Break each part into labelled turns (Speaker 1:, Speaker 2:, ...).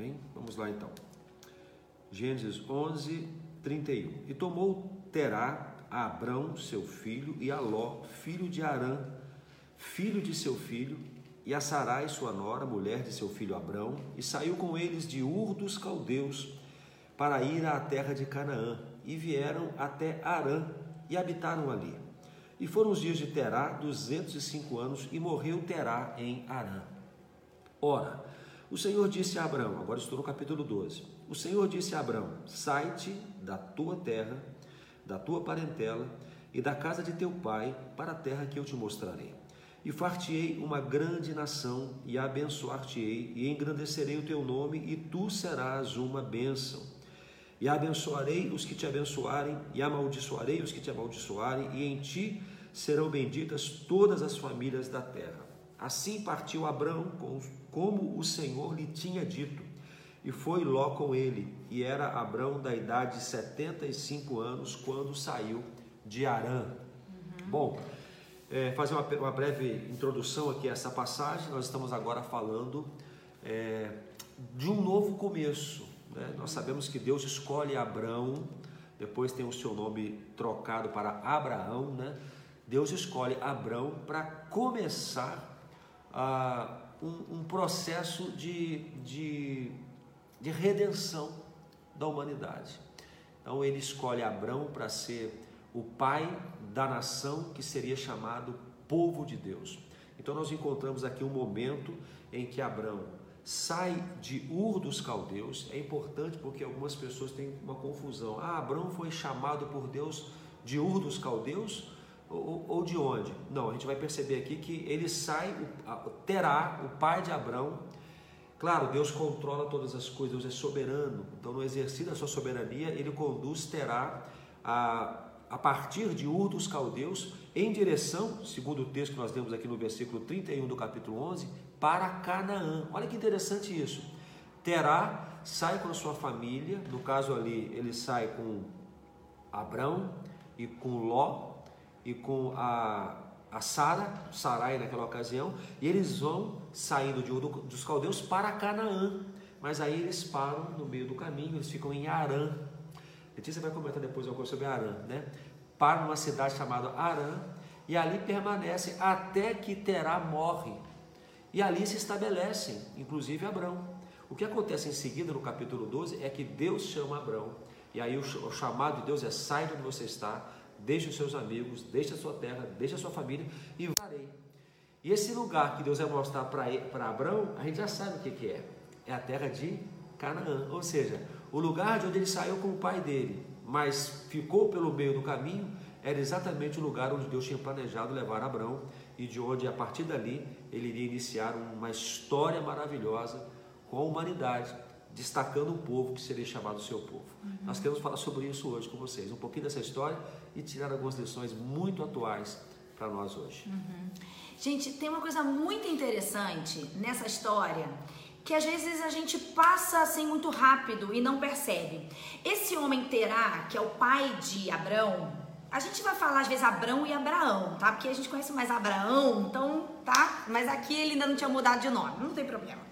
Speaker 1: Amém? Vamos lá então. Gênesis 11, 31. E tomou Terá a Abrão, seu filho, e a Ló, filho de Arã, filho de seu filho, e a Sarai, sua nora, mulher de seu filho Abrão, e saiu com eles de Ur dos Caldeus para ir à terra de Canaã, e vieram até Arã e habitaram ali. E foram os dias de Terá, duzentos e cinco anos, e morreu Terá em Arã. Ora, o Senhor disse a Abraão, agora estou no capítulo 12. O Senhor disse a Abraão: Sai-te da tua terra, da tua parentela e da casa de teu pai para a terra que eu te mostrarei. E far-te-ei uma grande nação, e abençoar-te-ei, e engrandecerei o teu nome, e tu serás uma bênção. E abençoarei os que te abençoarem, e amaldiçoarei os que te amaldiçoarem, e em ti serão benditas todas as famílias da terra. Assim partiu Abraão, como o Senhor lhe tinha dito, e foi Ló com ele, e era Abraão da idade de 75 anos quando saiu de Arã. Uhum. Bom, é, fazer uma, uma, breve introdução aqui a essa passagem. Nós estamos agora falando é, de um novo começo. Né? Nós sabemos que Deus escolhe Abraão, depois tem o seu nome trocado para Abraão. Né? Deus escolhe Abraão para começar ah, um, um, processo de, de, de redenção da humanidade. Então ele escolhe Abraão para ser o pai da nação que seria chamado povo de Deus. Então nós encontramos aqui um momento em que Abraão sai de Ur dos caldeus. É importante porque algumas pessoas têm uma confusão. Ah, Abraão foi chamado por Deus de Ur dos caldeus ou, ou de onde? Não, a gente vai perceber aqui que ele sai, terá o pai de Abraão. Claro, Deus controla todas as coisas, Deus é soberano. Então, no exercício da sua soberania, ele conduz Terá a a partir de Ur dos Caldeus, em direção, segundo o texto que nós lemos aqui no versículo 31 do capítulo 11, para Canaã. Olha que interessante isso. Terá sai com a sua família, no caso ali, ele sai com Abrão e com Ló e com a, a Sara, Sarai naquela ocasião, e eles vão saindo de dos Caldeus para Canaã. Mas aí eles param no meio do caminho, eles ficam em Arã, Letícia vai comentar depois alguma coisa sobre Arã, né? Para numa cidade chamada Arã e ali permanece até que Terá morre. E ali se estabelecem, inclusive Abrão. O que acontece em seguida no capítulo 12 é que Deus chama Abrão. E aí o chamado de Deus é: sai de onde você está, deixe os seus amigos, deixe a sua terra, deixe a sua família e varei. E esse lugar que Deus vai mostrar para Abrão, a gente já sabe o que, que é. É a terra de Canaã. Ou seja, o lugar de onde ele saiu com o pai dele, mas ficou pelo meio do caminho, era exatamente o lugar onde Deus tinha planejado levar Abraão e de onde, a partir dali, ele iria iniciar uma história maravilhosa com a humanidade, destacando um povo que seria chamado seu povo. Uhum. Nós queremos falar sobre isso hoje com vocês, um pouquinho dessa história e tirar algumas lições muito atuais para nós hoje.
Speaker 2: Uhum. Gente, tem uma coisa muito interessante nessa história que às vezes a gente passa assim muito rápido e não percebe. Esse homem Terá, que é o pai de Abraão, a gente vai falar às vezes Abraão e Abraão, tá? Porque a gente conhece mais Abraão, então, tá? Mas aqui ele ainda não tinha mudado de nome, não tem problema.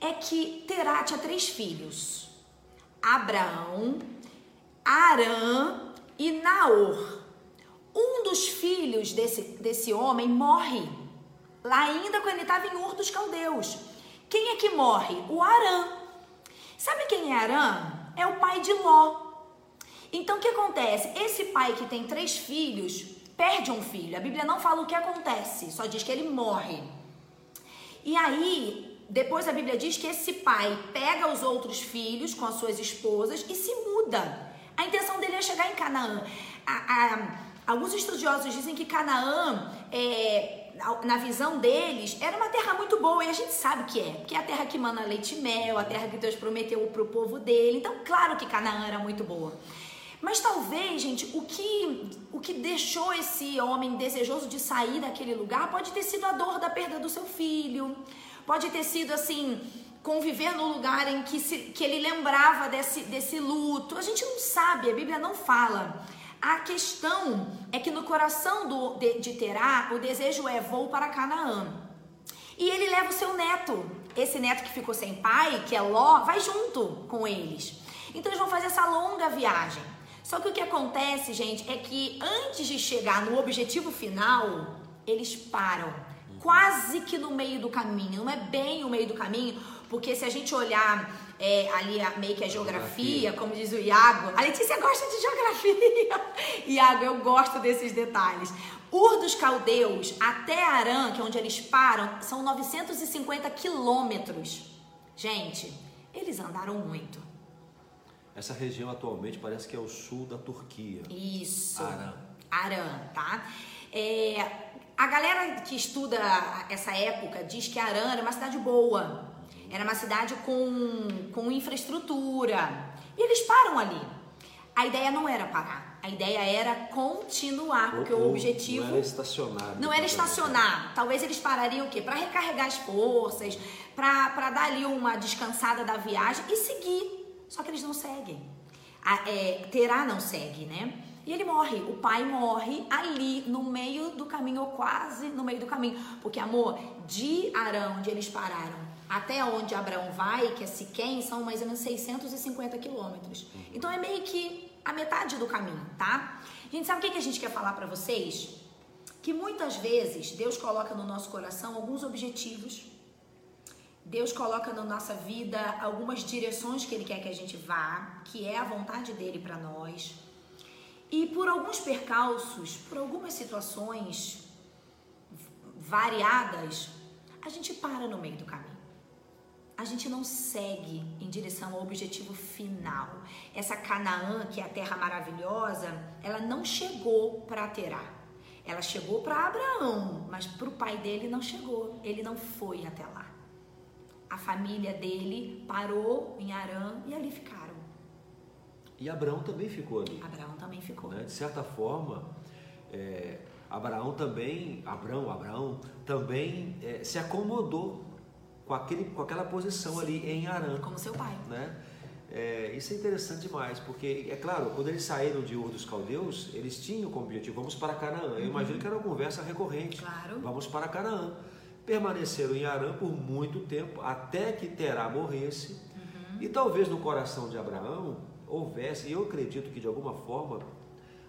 Speaker 2: É que Terá tinha três filhos: Abraão, Arã e Naor. Um dos filhos desse, desse homem morre lá ainda quando ele estava em Ur dos Caldeus. Quem é que morre? O Arã. Sabe quem é Arã? É o pai de Ló. Então o que acontece? Esse pai que tem três filhos perde um filho. A Bíblia não fala o que acontece, só diz que ele morre. E aí, depois a Bíblia diz que esse pai pega os outros filhos com as suas esposas e se muda. A intenção dele é chegar em Canaã. A, a, alguns estudiosos dizem que Canaã é, na visão deles, era uma terra muito boa, e a gente sabe que é, que é a terra que mana leite e mel, a terra que Deus prometeu para o povo dele. Então, claro que Canaã era muito boa. Mas talvez, gente, o que, o que deixou esse homem desejoso de sair daquele lugar pode ter sido a dor da perda do seu filho, pode ter sido assim, conviver no lugar em que, se, que ele lembrava desse, desse luto. A gente não sabe, a Bíblia não fala. A questão é que no coração do, de, de Terá, o desejo é voo para Canaã. E ele leva o seu neto. Esse neto que ficou sem pai, que é Ló, vai junto com eles. Então eles vão fazer essa longa viagem. Só que o que acontece, gente, é que antes de chegar no objetivo final, eles param. Quase que no meio do caminho. Não é bem o meio do caminho, porque se a gente olhar é, ali a, meio que a geografia, como diz o Iago, a Letícia gosta de geografia. Iago, eu gosto desses detalhes. Ur dos Caldeus até Arã, que é onde eles param, são 950 quilômetros. Gente, eles andaram muito.
Speaker 1: Essa região atualmente parece que é o sul da Turquia.
Speaker 2: Isso.
Speaker 1: Arã.
Speaker 2: Arã, tá? É, a galera que estuda essa época diz que Arã era uma cidade boa. Era uma cidade com, com infraestrutura. E eles param ali. A ideia não era parar. A ideia era continuar, porque
Speaker 1: Ou-
Speaker 2: o objetivo.
Speaker 1: Não era estacionar.
Speaker 2: Não era estacionar. Talvez eles parariam o quê? Para recarregar as forças, para dar ali uma descansada da viagem e seguir. Só que eles não seguem. A, é, Terá não segue, né? E ele morre. O pai morre ali no meio do caminho, ou quase no meio do caminho. Porque, amor, de Arão, onde eles pararam, até onde Abraão vai, que é Siquém, são mais ou menos 650 quilômetros. Então é meio que a metade do caminho, tá? Gente, sabe o que que a gente quer falar para vocês? que muitas vezes Deus coloca no nosso coração alguns objetivos. Deus coloca na nossa vida algumas direções que Ele quer que a gente vá, que é a vontade dele para nós. E por alguns percalços, por algumas situações variadas, a gente para no meio do caminho. A gente não segue em direção ao objetivo final. Essa Canaã, que é a terra maravilhosa, ela não chegou para Terá. Ela chegou para Abraão, mas para o pai dele não chegou. Ele não foi até lá. A família dele parou em Arã e ali ficaram.
Speaker 1: E Abraão também ficou ali.
Speaker 2: Abraão também ficou.
Speaker 1: né? De certa forma, é, Abraão também, Abraão, Abraão também é, se acomodou com, aquele, com aquela posição ali em Arã.
Speaker 2: Como seu pai.
Speaker 1: né? É, isso é interessante demais, porque, é claro, quando eles saíram de Ur dos Caldeus, eles tinham como objetivo, vamos para Canaã. Eu imagino que era uma conversa recorrente.
Speaker 2: Claro.
Speaker 1: Vamos para Canaã. Permaneceram em Arã por muito tempo, até que Terá morresse. E talvez no coração de Abraão houvesse, e eu acredito que de alguma forma,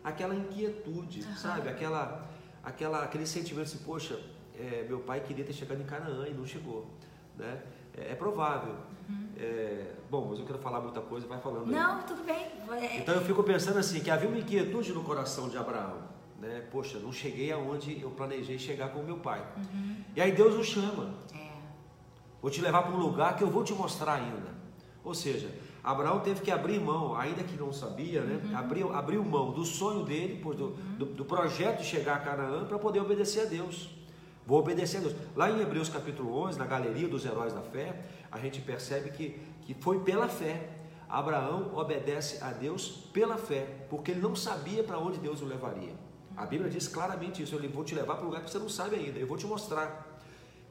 Speaker 1: aquela inquietude, sabe? Aquela, aquela, aquele sentimento assim, poxa, é, meu pai queria ter chegado em Canaã e não chegou. Né? É, é provável. É, bom, mas eu quero falar muita coisa, vai falando aí.
Speaker 2: Não, tudo bem. É,
Speaker 1: Então eu fico pensando assim, que havia uma inquietude no coração de Abraão, né? Poxa, não cheguei aonde eu planejei chegar com meu pai. E aí Deus o chama.
Speaker 2: é,
Speaker 1: Vou te levar para um lugar que eu vou te mostrar ainda. Ou seja, Abraão teve que abrir mão, ainda que não sabia, né? Abriu, abriu mão do sonho dele, do, do, do projeto de chegar a Canaã, para poder obedecer a Deus. Vou obedecer a Deus. Lá em Hebreus capítulo 11, na galeria dos heróis da fé, a gente percebe que, que foi pela fé. Abraão obedece a Deus pela fé, porque ele não sabia para onde Deus o levaria. A Bíblia diz claramente isso: eu vou te levar para um lugar que você não sabe ainda, eu vou te mostrar.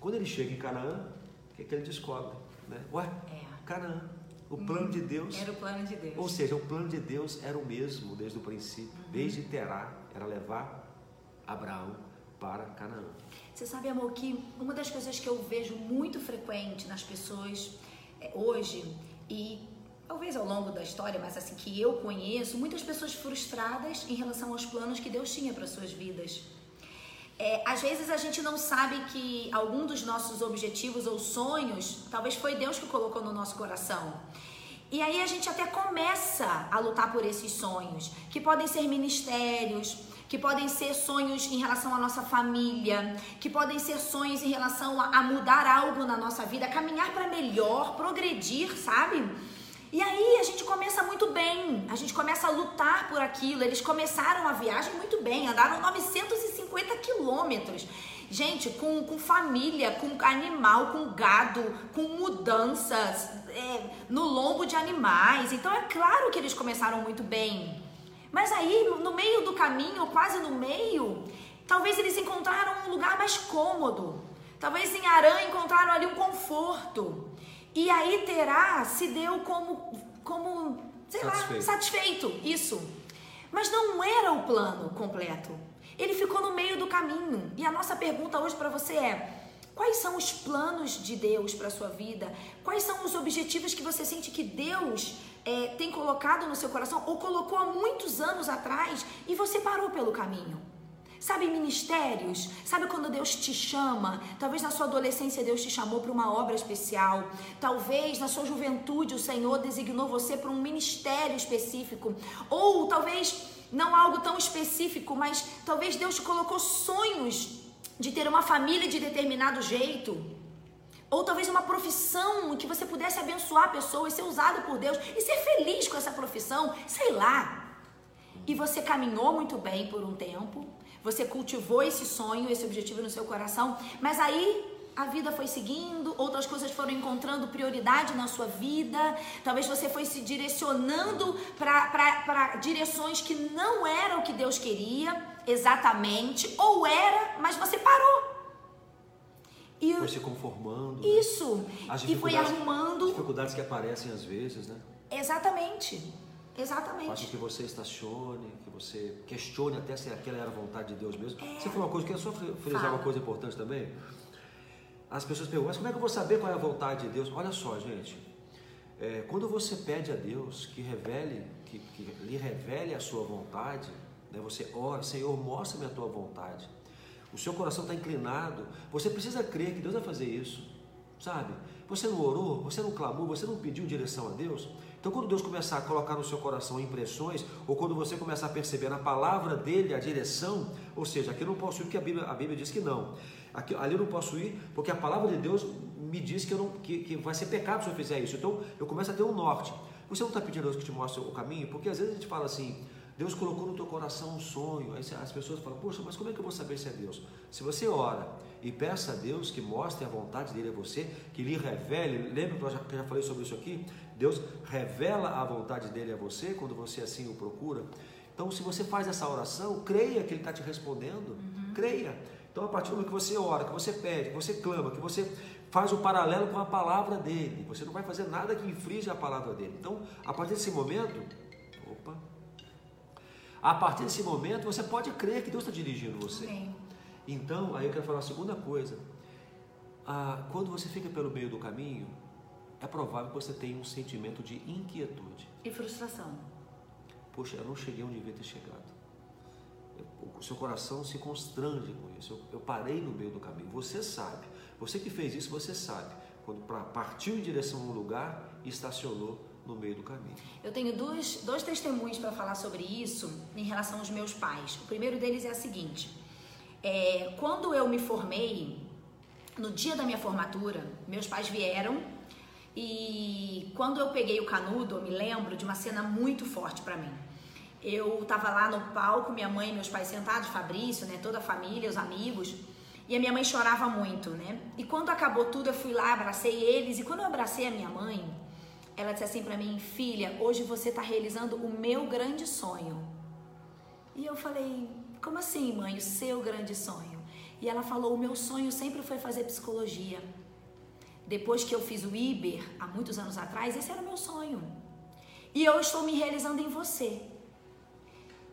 Speaker 1: Quando ele chega em Canaã, o que, é que ele descobre? Né? Ué,
Speaker 2: É.
Speaker 1: Canaã, o plano de Deus.
Speaker 2: era o plano de Deus.
Speaker 1: Ou seja, o plano de Deus era o mesmo desde o princípio, desde Terá, era levar Abraão para Canaã.
Speaker 2: Você sabe, amor, que uma das coisas que eu vejo muito frequente nas pessoas é, hoje, e talvez ao longo da história, mas assim que eu conheço, muitas pessoas frustradas em relação aos planos que Deus tinha para suas vidas. É, às vezes a gente não sabe que algum dos nossos objetivos ou sonhos, talvez foi Deus que colocou no nosso coração. E aí a gente até começa a lutar por esses sonhos, que podem ser ministérios, que podem ser sonhos em relação à nossa família, que podem ser sonhos em relação a, mudar algo na nossa vida, caminhar para melhor, progredir, sabe? E aí a gente começa muito bem, a gente começa a lutar por aquilo. Eles começaram a viagem muito bem, andaram 950 quilômetros. Gente, com, com família, com animal, com gado, com mudanças é, no lombo de animais. Então é claro que eles começaram muito bem. Mas aí, no meio do caminho, quase no meio, talvez eles encontraram um lugar mais cômodo. Talvez em Arã encontraram ali um conforto. E aí Terá se deu como, como sei
Speaker 1: Satisfeito.
Speaker 2: lá, satisfeito. Isso. Mas não era o plano completo. Ele ficou no meio do caminho. E a nossa pergunta hoje para você é: Quais são os planos de Deus para sua vida? Quais são os objetivos que você sente que Deus é, tem colocado no seu coração ou colocou há muitos anos atrás e você parou pelo caminho? Sabe, ministérios? Sabe quando Deus te chama? Talvez na sua adolescência Deus te chamou para uma obra especial. Talvez na sua juventude o Senhor designou você para um ministério específico. Ou talvez não algo tão específico, mas talvez Deus te colocou sonhos de ter uma família de determinado jeito. Ou talvez uma profissão que você pudesse abençoar pessoas, ser usado por Deus e ser feliz com essa profissão, sei lá. E você caminhou muito bem por um tempo, você cultivou esse sonho, esse objetivo no seu coração, mas aí a vida foi seguindo, outras coisas foram encontrando prioridade na sua vida, talvez você foi se direcionando para direções que não eram o que Deus queria exatamente, ou era, mas você parou.
Speaker 1: E foi se conformando.
Speaker 2: Né? Isso. Né? E foi arrumando.
Speaker 1: Dificuldades que aparecem às vezes, né?
Speaker 2: Exatamente. Exatamente.
Speaker 1: Faz que você estacione, que você questione até se aquela era a vontade de Deus mesmo. É. Você falou uma coisa, que é só frisar uma coisa importante também. As pessoas perguntam, mas como é que eu vou saber qual é a vontade de Deus? Olha só, gente. É, quando você pede a Deus que revele, que, que lhe revele a sua vontade, né, você ora, Senhor, mostra-me a tua vontade. O seu coração está inclinado. Você precisa crer que Deus vai fazer isso, sabe? Você não orou, você não clamou, você não pediu direção a Deus. Então, quando Deus começar a colocar no seu coração impressões, ou quando você começar a perceber na palavra dele a direção, ou seja, aqui eu não posso ir porque a Bíblia, a Bíblia diz que não. Aqui, ali eu não posso ir porque a palavra de Deus me diz que, eu não, que, que vai ser pecado se eu fizer isso. Então, eu começo a ter um norte. Você não está pedindo a Deus que te mostre o caminho? Porque às vezes a gente fala assim, Deus colocou no teu coração um sonho. Aí as pessoas falam, poxa, mas como é que eu vou saber se é Deus? Se você ora e peça a Deus que mostre a vontade dele a você, que lhe revele, lembra que eu já, que eu já falei sobre isso aqui? Deus revela a vontade dele a você quando você assim o procura. Então, se você faz essa oração, creia que ele está te respondendo. Uhum. Creia. Então, a partir do momento que você ora, que você pede, que você clama, que você faz o paralelo com a palavra dele, você não vai fazer nada que infringe a palavra dele. Então, a partir desse momento, opa, a partir desse momento, você pode crer que Deus está dirigindo você. Então, aí eu quero falar a segunda coisa. Ah, quando você fica pelo meio do caminho, é provável que você tenha um sentimento de inquietude.
Speaker 2: E frustração.
Speaker 1: Poxa, eu não cheguei onde devia ter chegado. O seu coração se constrange com isso. Eu, eu parei no meio do caminho. Você sabe. Você que fez isso, você sabe. Quando partiu em direção a um lugar e estacionou no meio do caminho.
Speaker 2: Eu tenho dois, dois testemunhos para falar sobre isso em relação aos meus pais. O primeiro deles é o seguinte: é, quando eu me formei, no dia da minha formatura, meus pais vieram e quando eu peguei o canudo, eu me lembro de uma cena muito forte para mim. Eu estava lá no palco, minha mãe e meus pais sentados, Fabrício, né, toda a família, os amigos. E a minha mãe chorava muito, né? E quando acabou tudo, eu fui lá, abracei eles. E quando eu abracei a minha mãe, ela disse assim para mim: Filha, hoje você está realizando o meu grande sonho. E eu falei: Como assim, mãe? O seu grande sonho? E ela falou: O meu sonho sempre foi fazer psicologia. Depois que eu fiz o Iber, há muitos anos atrás, esse era o meu sonho. E eu estou me realizando em você.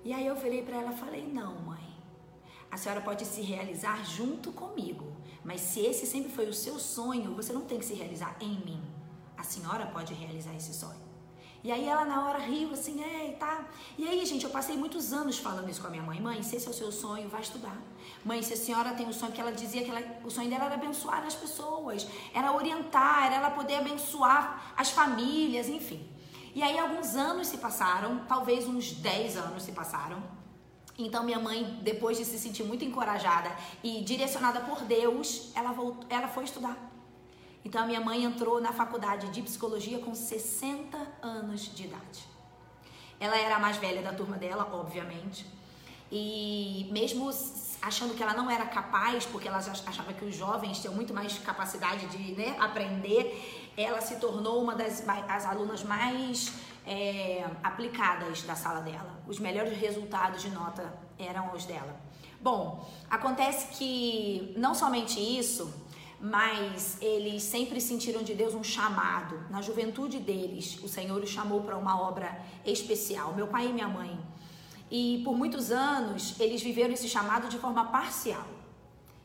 Speaker 2: E aí eu falei para ela, falei: "Não, mãe. A senhora pode se realizar junto comigo, mas se esse sempre foi o seu sonho, você não tem que se realizar em mim. A senhora pode realizar esse sonho." E aí ela na hora riu assim, é, tá. E aí, gente, eu passei muitos anos falando isso com a minha mãe. Mãe, se esse é o seu sonho, vai estudar. Mãe, se a senhora tem o sonho que ela dizia que ela, o sonho dela era abençoar as pessoas, era orientar, era ela poder abençoar as famílias, enfim. E aí alguns anos se passaram, talvez uns 10 anos se passaram. Então minha mãe, depois de se sentir muito encorajada e direcionada por Deus, ela voltou, ela foi estudar. Então a minha mãe entrou na faculdade de psicologia com 60 anos de idade. Ela era a mais velha da turma dela, obviamente. E mesmo achando que ela não era capaz, porque ela achava que os jovens tinham muito mais capacidade de né, aprender, ela se tornou uma das as alunas mais é, aplicadas da sala dela. Os melhores resultados de nota eram os dela. Bom, acontece que não somente isso, mas eles sempre sentiram de Deus um chamado. Na juventude deles, o Senhor os chamou para uma obra especial, meu pai e minha mãe. E por muitos anos eles viveram esse chamado de forma parcial.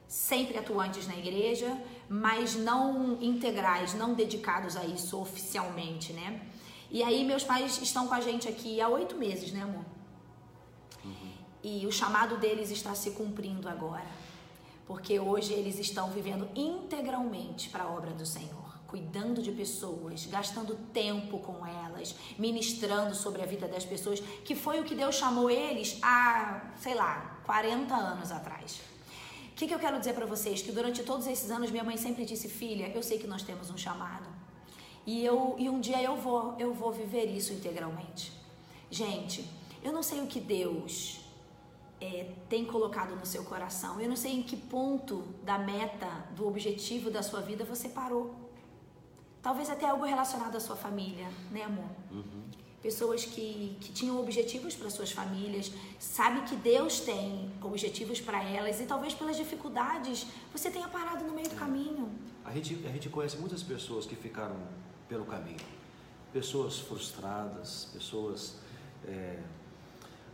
Speaker 2: sempre atuantes na igreja, mas não integrais, não dedicados a isso oficialmente, né? E aí meus pais estão com a gente aqui há oito meses, né, amor? Uhum. E o chamado deles está se cumprindo agora, porque hoje eles estão vivendo integralmente para a obra do Senhor cuidando de pessoas, gastando tempo com elas, ministrando sobre a vida das pessoas, que foi o que Deus chamou eles há, sei lá, 40 anos atrás. O que, que eu quero dizer para vocês? Que durante todos esses anos minha mãe sempre disse, filha, eu sei que nós temos um chamado. E, eu, e um dia eu vou, eu vou viver isso integralmente. Gente, eu não sei o que Deus é, tem colocado no seu coração. Eu não sei em que ponto da meta, do objetivo da sua vida você parou. Talvez até algo relacionado à sua família, né, amor? Uhum pessoas que, que tinham objetivos para suas famílias, sabe que Deus tem objetivos para elas e talvez pelas dificuldades você tenha parado no meio do caminho.
Speaker 1: A gente, a gente conhece muitas pessoas que ficaram pelo caminho, pessoas frustradas, pessoas é,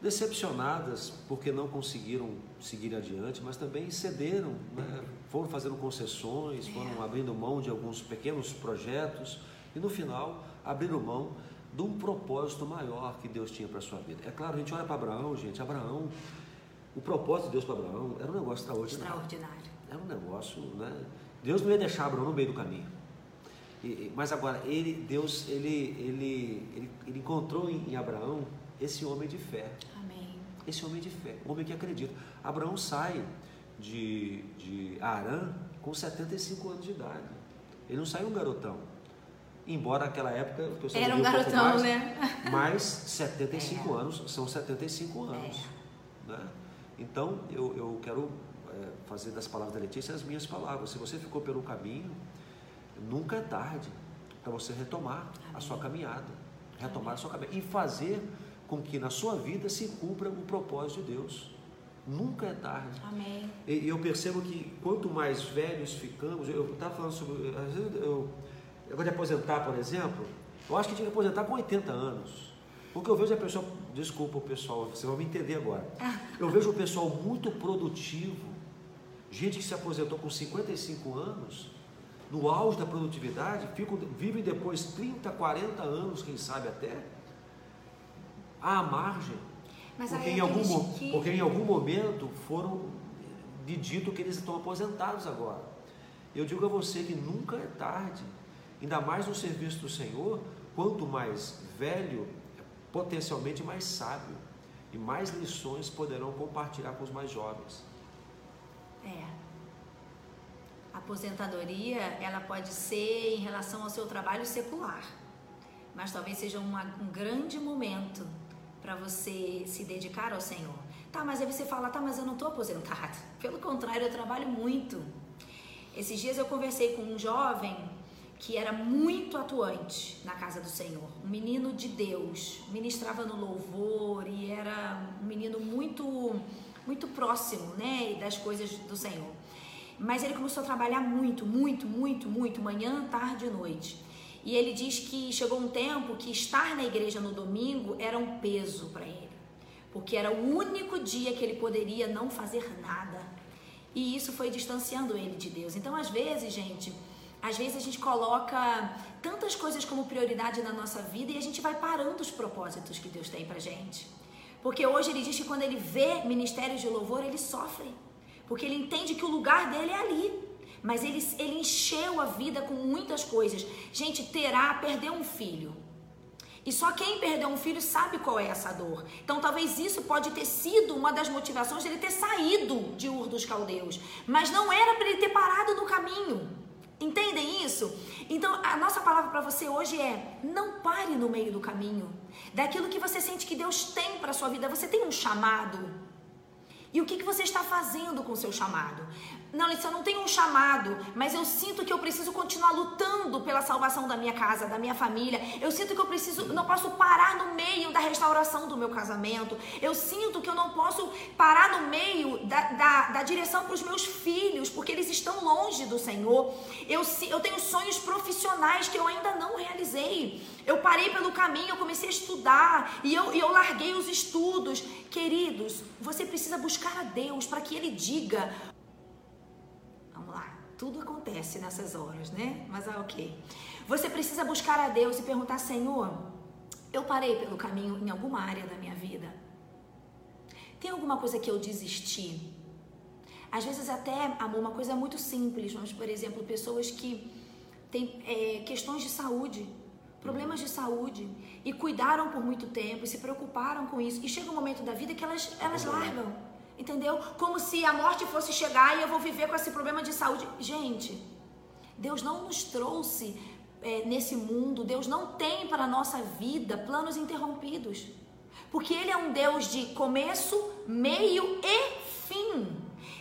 Speaker 1: decepcionadas porque não conseguiram seguir adiante, mas também cederam, né? foram fazendo concessões, foram é. abrindo mão de alguns pequenos projetos e no final abriram mão de um propósito maior que Deus tinha para a sua vida. É claro, a gente olha para Abraão, gente, Abraão, o propósito de Deus para Abraão era um negócio extraordinário.
Speaker 2: Extraordinário.
Speaker 1: Era um negócio, né? Deus não ia deixar Abraão no meio do caminho. E, mas agora, ele, Deus, ele, ele, ele, ele encontrou em, em Abraão esse homem de fé.
Speaker 2: Amém.
Speaker 1: Esse homem de fé, homem que acredita. Abraão sai de, de Arã com 75 anos de idade. Ele não saiu um garotão embora naquela época o
Speaker 2: pessoal era um garotão, mais, né?
Speaker 1: Mas 75 é. anos são 75 anos, é. né? Então eu, eu quero é, fazer das palavras da Letícia as minhas palavras. Se você ficou pelo caminho, nunca é tarde para você retomar Amém. a sua caminhada, retomar Amém. a sua caminhada e fazer com que na sua vida se cumpra o propósito de Deus. Nunca é tarde.
Speaker 2: Amém.
Speaker 1: E eu percebo que quanto mais velhos ficamos, eu estava falando sobre, às vezes eu Agora de aposentar, por exemplo, eu acho que tinha que aposentar com 80 anos. Porque eu vejo a pessoa, desculpa o pessoal, você vai me entender agora. Eu vejo o pessoal muito produtivo, gente que se aposentou com 55 anos, no auge da produtividade, ficam, vivem depois 30, 40 anos, quem sabe até, à margem. porque, em algum, que... porque em algum momento foram de dito que eles estão aposentados agora. Eu digo a você que nunca é tarde ainda mais no serviço do Senhor, quanto mais velho, potencialmente mais sábio e mais lições poderão compartilhar com os mais jovens.
Speaker 2: É. A aposentadoria, ela pode ser em relação ao seu trabalho secular, mas talvez seja uma, um grande momento para você se dedicar ao Senhor. Tá, mas aí você fala, tá, mas eu não estou aposentado. Pelo contrário, eu trabalho muito. Esses dias eu conversei com um jovem que era muito atuante na casa do Senhor, um menino de Deus, ministrava no louvor e era um menino muito muito próximo, né, das coisas do Senhor. Mas ele começou a trabalhar muito, muito, muito, muito, manhã, tarde e noite. E ele diz que chegou um tempo que estar na igreja no domingo era um peso para ele, porque era o único dia que ele poderia não fazer nada. E isso foi distanciando ele de Deus. Então, às vezes, gente, às vezes a gente coloca tantas coisas como prioridade na nossa vida e a gente vai parando os propósitos que Deus tem pra gente. Porque hoje ele diz que quando ele vê ministérios de louvor, ele sofre. Porque ele entende que o lugar dele é ali. Mas ele, ele encheu a vida com muitas coisas. Gente, terá, perder um filho. E só quem perdeu um filho sabe qual é essa dor. Então talvez isso pode ter sido uma das motivações dele ter saído de Ur dos Caldeus. Mas não era para ele ter parado no caminho. Entendem isso? Então, a nossa palavra para você hoje é: não pare no meio do caminho. Daquilo que você sente que Deus tem para sua vida, você tem um chamado. E o que, que você está fazendo com o seu chamado? Não, Letícia, eu não tenho um chamado, mas eu sinto que eu preciso continuar lutando pela salvação da minha casa, da minha família. Eu sinto que eu preciso, não posso parar no meio da restauração do meu casamento. Eu sinto que eu não posso parar no meio da, da, da direção para os meus filhos, porque eles estão longe do Senhor. Eu, eu tenho sonhos profissionais que eu ainda não realizei. Eu parei pelo caminho, eu comecei a estudar e eu, e eu larguei os estudos. Queridos, você precisa buscar a Deus para que Ele diga tudo acontece nessas horas, né? Mas ah, ok. Você precisa buscar a Deus e perguntar, Senhor, eu parei pelo caminho em alguma área da minha vida? Tem alguma coisa que eu desisti? Às vezes até, amor, uma coisa muito simples, mas, por exemplo, pessoas que têm é, questões de saúde, problemas de saúde, e cuidaram por muito tempo, e se preocuparam com isso, e chega um momento da vida que elas, elas largam, entendeu? Como se a morte fosse chegar e eu vou viver com esse problema de saúde. Gente, Deus não nos trouxe é, nesse mundo, Deus não tem para a nossa vida planos interrompidos. Porque Ele é um Deus de começo, meio e fim.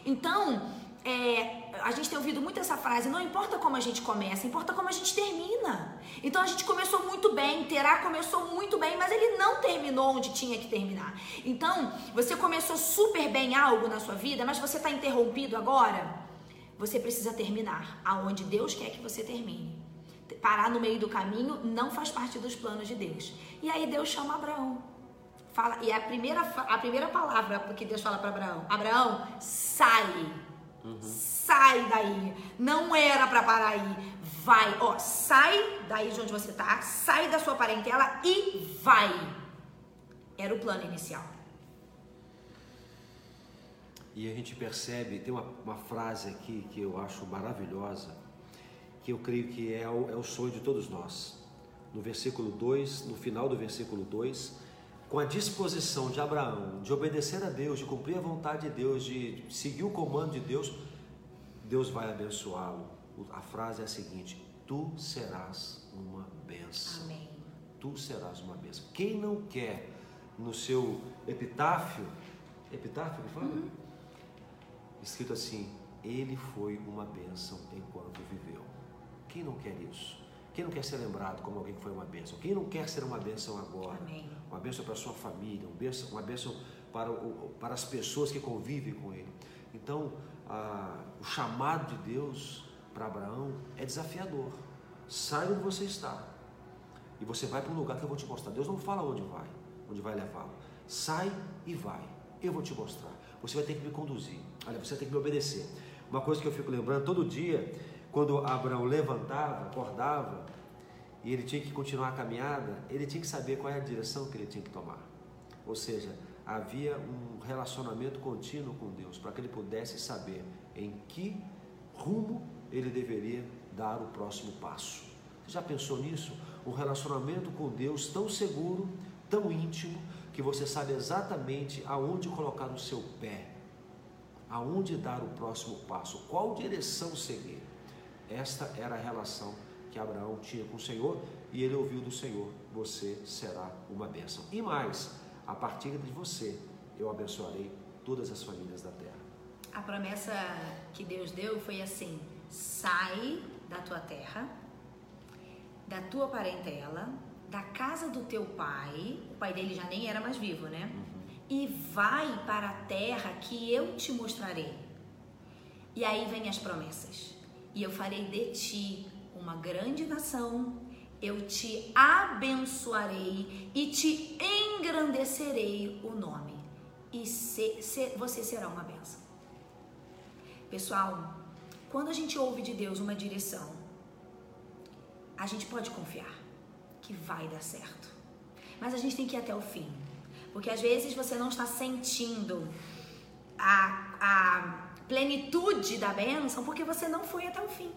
Speaker 2: Então, é, a gente tem ouvido muito essa frase: não importa como a gente começa, importa como a gente termina. Então a gente começou muito bem, Terá começou muito bem, mas ele não terminou onde tinha que terminar. Então, você começou super bem algo na sua vida, mas você está interrompido agora. Você precisa terminar aonde Deus quer que você termine parar no meio do caminho não faz parte dos planos de Deus. E aí Deus chama Abraão. Fala, e a primeira, a primeira palavra que Deus fala para Abraão: Abraão, sai. Sai daí. Não era para parar aí. Vai, ó, sai daí de onde você tá, sai da sua parentela e vai. Era o plano inicial.
Speaker 1: E a gente percebe, tem uma, uma frase aqui que eu acho maravilhosa, que eu creio que é o, é o sonho de todos nós. No versículo 2, no final do versículo 2, com a disposição de Abraão de obedecer a Deus, de cumprir a vontade de Deus, de seguir o comando de Deus, Deus vai abençoá-lo. A frase é a seguinte: Tu serás uma bênção.
Speaker 2: Amém.
Speaker 1: Tu serás uma bênção. Quem não quer no seu epitáfio, epitáfio que fala? Uhum. Escrito assim: Ele foi uma bênção enquanto viveu. Quem não quer isso? Quem não quer ser lembrado como alguém que foi uma bênção? Quem não quer ser uma bênção agora?
Speaker 2: Amém.
Speaker 1: Uma bênção para a sua família, uma bênção, uma bênção para, para as pessoas que convivem com ele. Então, a, o chamado de Deus para Abraão é desafiador. Sai onde você está e você vai para um lugar que eu vou te mostrar. Deus não fala onde vai, onde vai levá-lo. Sai e vai. Eu vou te mostrar. Você vai ter que me conduzir. Olha, você ter que me obedecer. Uma coisa que eu fico lembrando todo dia quando Abraão levantava, acordava, e ele tinha que continuar a caminhada, ele tinha que saber qual é a direção que ele tinha que tomar. Ou seja, havia um relacionamento contínuo com Deus para que ele pudesse saber em que rumo ele deveria dar o próximo passo. Você já pensou nisso? Um relacionamento com Deus tão seguro, tão íntimo, que você sabe exatamente aonde colocar o seu pé, aonde dar o próximo passo, qual direção seguir. Esta era a relação que Abraão tinha com o Senhor e ele ouviu do Senhor: Você será uma bênção. E mais, a partir de você, eu abençoarei todas as famílias da terra.
Speaker 2: A promessa que Deus deu foi assim: sai da tua terra, da tua parentela, da casa do teu pai, o pai dele já nem era mais vivo, né? Uhum. E vai para a terra que eu te mostrarei. E aí vem as promessas e eu farei de ti uma grande nação, eu te abençoarei e te engrandecerei o nome, e se, se, você será uma benção. Pessoal, quando a gente ouve de Deus uma direção, a gente pode confiar que vai dar certo, mas a gente tem que ir até o fim, porque às vezes você não está sentindo a, a plenitude da bênção porque você não foi até o fim.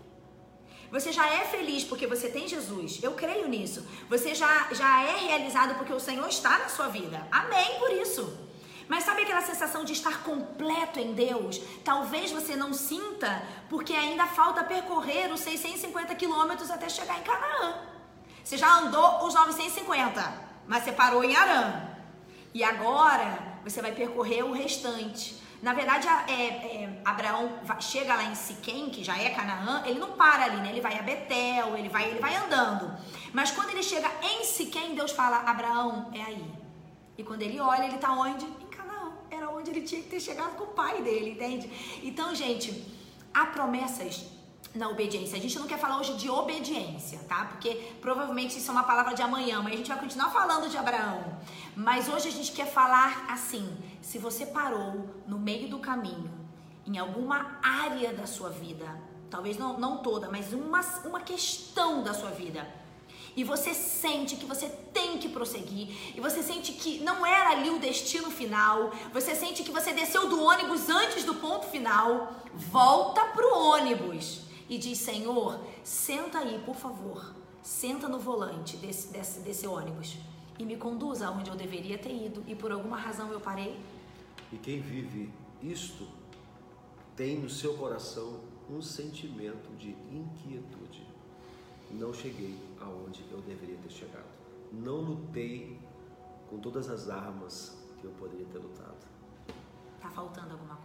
Speaker 2: Você já é feliz porque você tem Jesus. Eu creio nisso. Você já, já é realizado porque o Senhor está na sua vida. Amém por isso. Mas sabe aquela sensação de estar completo em Deus? Talvez você não sinta porque ainda falta percorrer os 650 quilômetros até chegar em Canaã. Você já andou os 950, mas você parou em Arã. E agora você vai percorrer o restante. Na verdade, é, é, Abraão chega lá em Siquém, que já é Canaã, ele não para ali, né? Ele vai a Betel, ele vai, ele vai andando. Mas quando ele chega em Siquém, Deus fala: Abraão, é aí. E quando ele olha, ele está onde? Em Canaã. Era onde ele tinha que ter chegado com o pai dele, entende? Então, gente, há promessas na obediência. A gente não quer falar hoje de obediência, tá? Porque provavelmente isso é uma palavra de amanhã, mas a gente vai continuar falando de Abraão. Mas hoje a gente quer falar assim: se você parou no meio do caminho, em alguma área da sua vida, talvez não, não toda, mas uma, uma questão da sua vida. E você sente que você tem que prosseguir, e você sente que não era ali o destino final, você sente que você desceu do ônibus antes do ponto final, volta pro ônibus e diz: Senhor, senta aí, por favor, senta no volante desse, desse, desse ônibus e me conduza aonde eu deveria ter ido, e por alguma razão eu parei.
Speaker 1: E quem vive isto tem no seu coração um sentimento de inquietude. Não cheguei aonde eu deveria ter chegado. Não lutei com todas as armas que eu poderia ter lutado.
Speaker 2: Tá faltando alguma coisa.